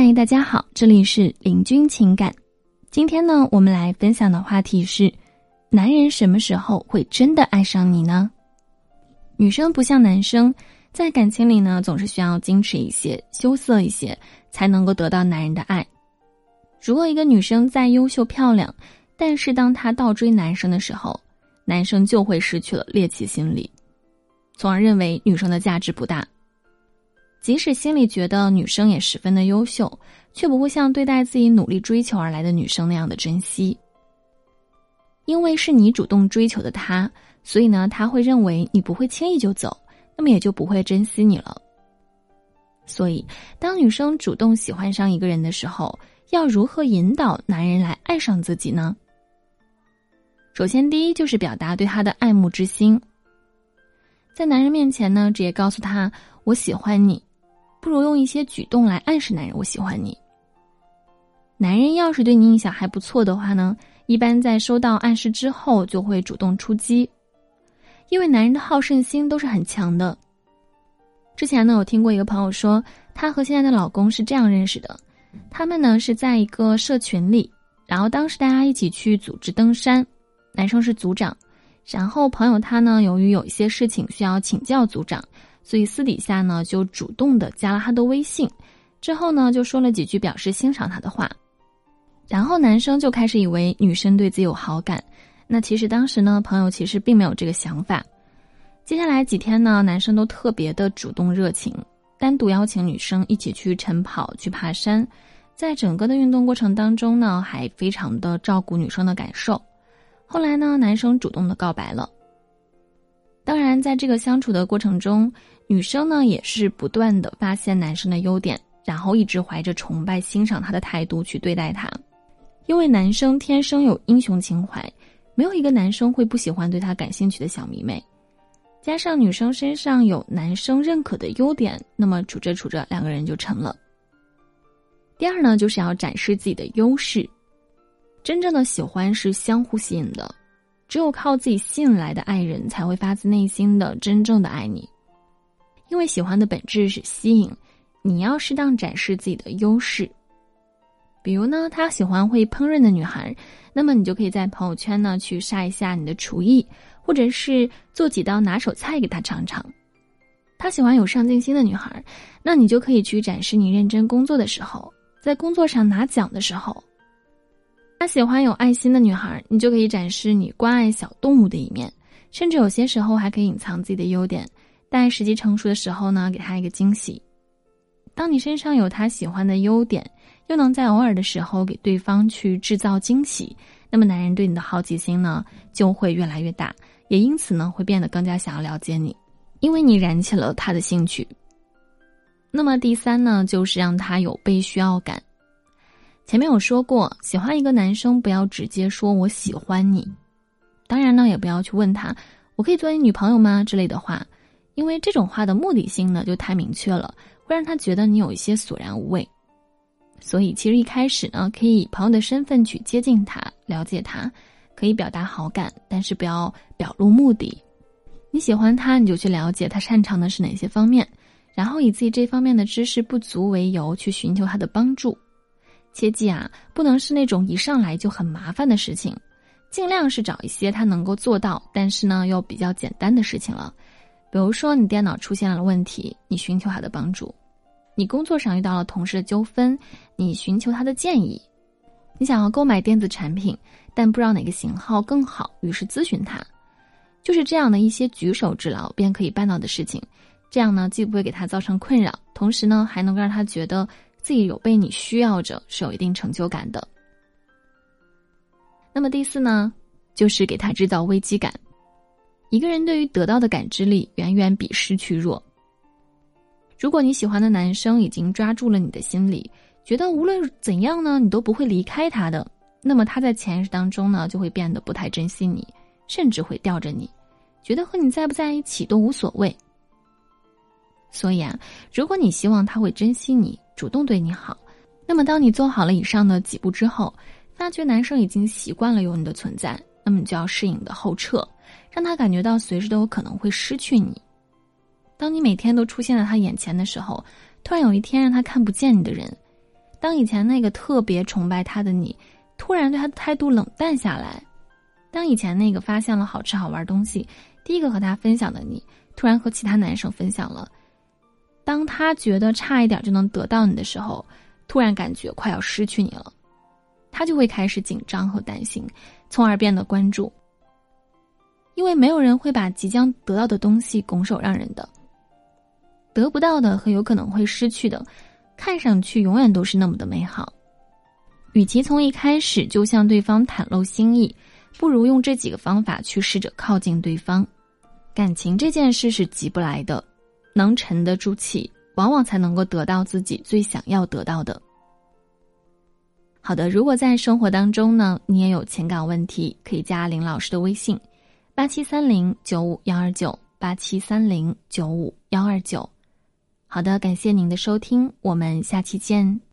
嗨，大家好，这里是林君情感。今天呢，我们来分享的话题是：男人什么时候会真的爱上你呢？女生不像男生，在感情里呢，总是需要矜持一些、羞涩一些，才能够得到男人的爱。如果一个女生再优秀漂亮，但是当她倒追男生的时候，男生就会失去了猎奇心理，从而认为女生的价值不大。即使心里觉得女生也十分的优秀，却不会像对待自己努力追求而来的女生那样的珍惜。因为是你主动追求的他，所以呢，他会认为你不会轻易就走，那么也就不会珍惜你了。所以，当女生主动喜欢上一个人的时候，要如何引导男人来爱上自己呢？首先，第一就是表达对他的爱慕之心，在男人面前呢，直接告诉他我喜欢你。不如用一些举动来暗示男人我喜欢你。男人要是对你印象还不错的话呢，一般在收到暗示之后就会主动出击，因为男人的好胜心都是很强的。之前呢，我听过一个朋友说，她和现在的老公是这样认识的：他们呢是在一个社群里，然后当时大家一起去组织登山，男生是组长，然后朋友他呢由于有一些事情需要请教组长。所以私底下呢，就主动的加了他的微信，之后呢，就说了几句表示欣赏他的话，然后男生就开始以为女生对自己有好感，那其实当时呢，朋友其实并没有这个想法。接下来几天呢，男生都特别的主动热情，单独邀请女生一起去晨跑、去爬山，在整个的运动过程当中呢，还非常的照顾女生的感受。后来呢，男生主动的告白了。但，在这个相处的过程中，女生呢也是不断的发现男生的优点，然后一直怀着崇拜、欣赏他的态度去对待他。因为男生天生有英雄情怀，没有一个男生会不喜欢对他感兴趣的小迷妹。加上女生身上有男生认可的优点，那么处着处着，两个人就成了。第二呢，就是要展示自己的优势。真正的喜欢是相互吸引的。只有靠自己吸引来的爱人，才会发自内心的真正的爱你。因为喜欢的本质是吸引，你要适当展示自己的优势。比如呢，他喜欢会烹饪的女孩，那么你就可以在朋友圈呢去晒一下你的厨艺，或者是做几道拿手菜给他尝尝。他喜欢有上进心的女孩，那你就可以去展示你认真工作的时候，在工作上拿奖的时候。他喜欢有爱心的女孩，你就可以展示你关爱小动物的一面，甚至有些时候还可以隐藏自己的优点，待时机成熟的时候呢，给他一个惊喜。当你身上有他喜欢的优点，又能在偶尔的时候给对方去制造惊喜，那么男人对你的好奇心呢就会越来越大，也因此呢会变得更加想要了解你，因为你燃起了他的兴趣。那么第三呢，就是让他有被需要感。前面有说过，喜欢一个男生不要直接说我喜欢你，当然呢，也不要去问他我可以做你女朋友吗之类的话，因为这种话的目的性呢就太明确了，会让他觉得你有一些索然无味。所以其实一开始呢，可以以朋友的身份去接近他，了解他，可以表达好感，但是不要表露目的。你喜欢他，你就去了解他擅长的是哪些方面，然后以自己这方面的知识不足为由去寻求他的帮助。切记啊，不能是那种一上来就很麻烦的事情，尽量是找一些他能够做到，但是呢又比较简单的事情了。比如说你电脑出现了问题，你寻求他的帮助；你工作上遇到了同事的纠纷，你寻求他的建议；你想要购买电子产品，但不知道哪个型号更好，于是咨询他。就是这样的一些举手之劳便可以办到的事情，这样呢既不会给他造成困扰，同时呢还能够让他觉得。自己有被你需要着，是有一定成就感的。那么第四呢，就是给他制造危机感。一个人对于得到的感知力远远比失去弱。如果你喜欢的男生已经抓住了你的心理，觉得无论怎样呢，你都不会离开他的，那么他在潜意识当中呢，就会变得不太珍惜你，甚至会吊着你，觉得和你在不在一起都无所谓。所以啊，如果你希望他会珍惜你。主动对你好，那么当你做好了以上的几步之后，发觉男生已经习惯了有你的存在，那么你就要适应的后撤，让他感觉到随时都有可能会失去你。当你每天都出现在他眼前的时候，突然有一天让他看不见你的人，当以前那个特别崇拜他的你，突然对他的态度冷淡下来；当以前那个发现了好吃好玩东西，第一个和他分享的你，突然和其他男生分享了；当他觉得差一点就能得到你的时候，突然感觉快要失去你了，他就会开始紧张和担心，从而变得关注。因为没有人会把即将得到的东西拱手让人的，得不到的和有可能会失去的。看上去永远都是那么的美好，与其从一开始就向对方袒露心意，不如用这几个方法去试着靠近对方。感情这件事是急不来的，能沉得住气，往往才能够得到自己最想要得到的。好的，如果在生活当中呢，你也有情感问题，可以加林老师的微信：八七三零九五幺二九八七三零九五幺二九。好的，感谢您的收听，我们下期见。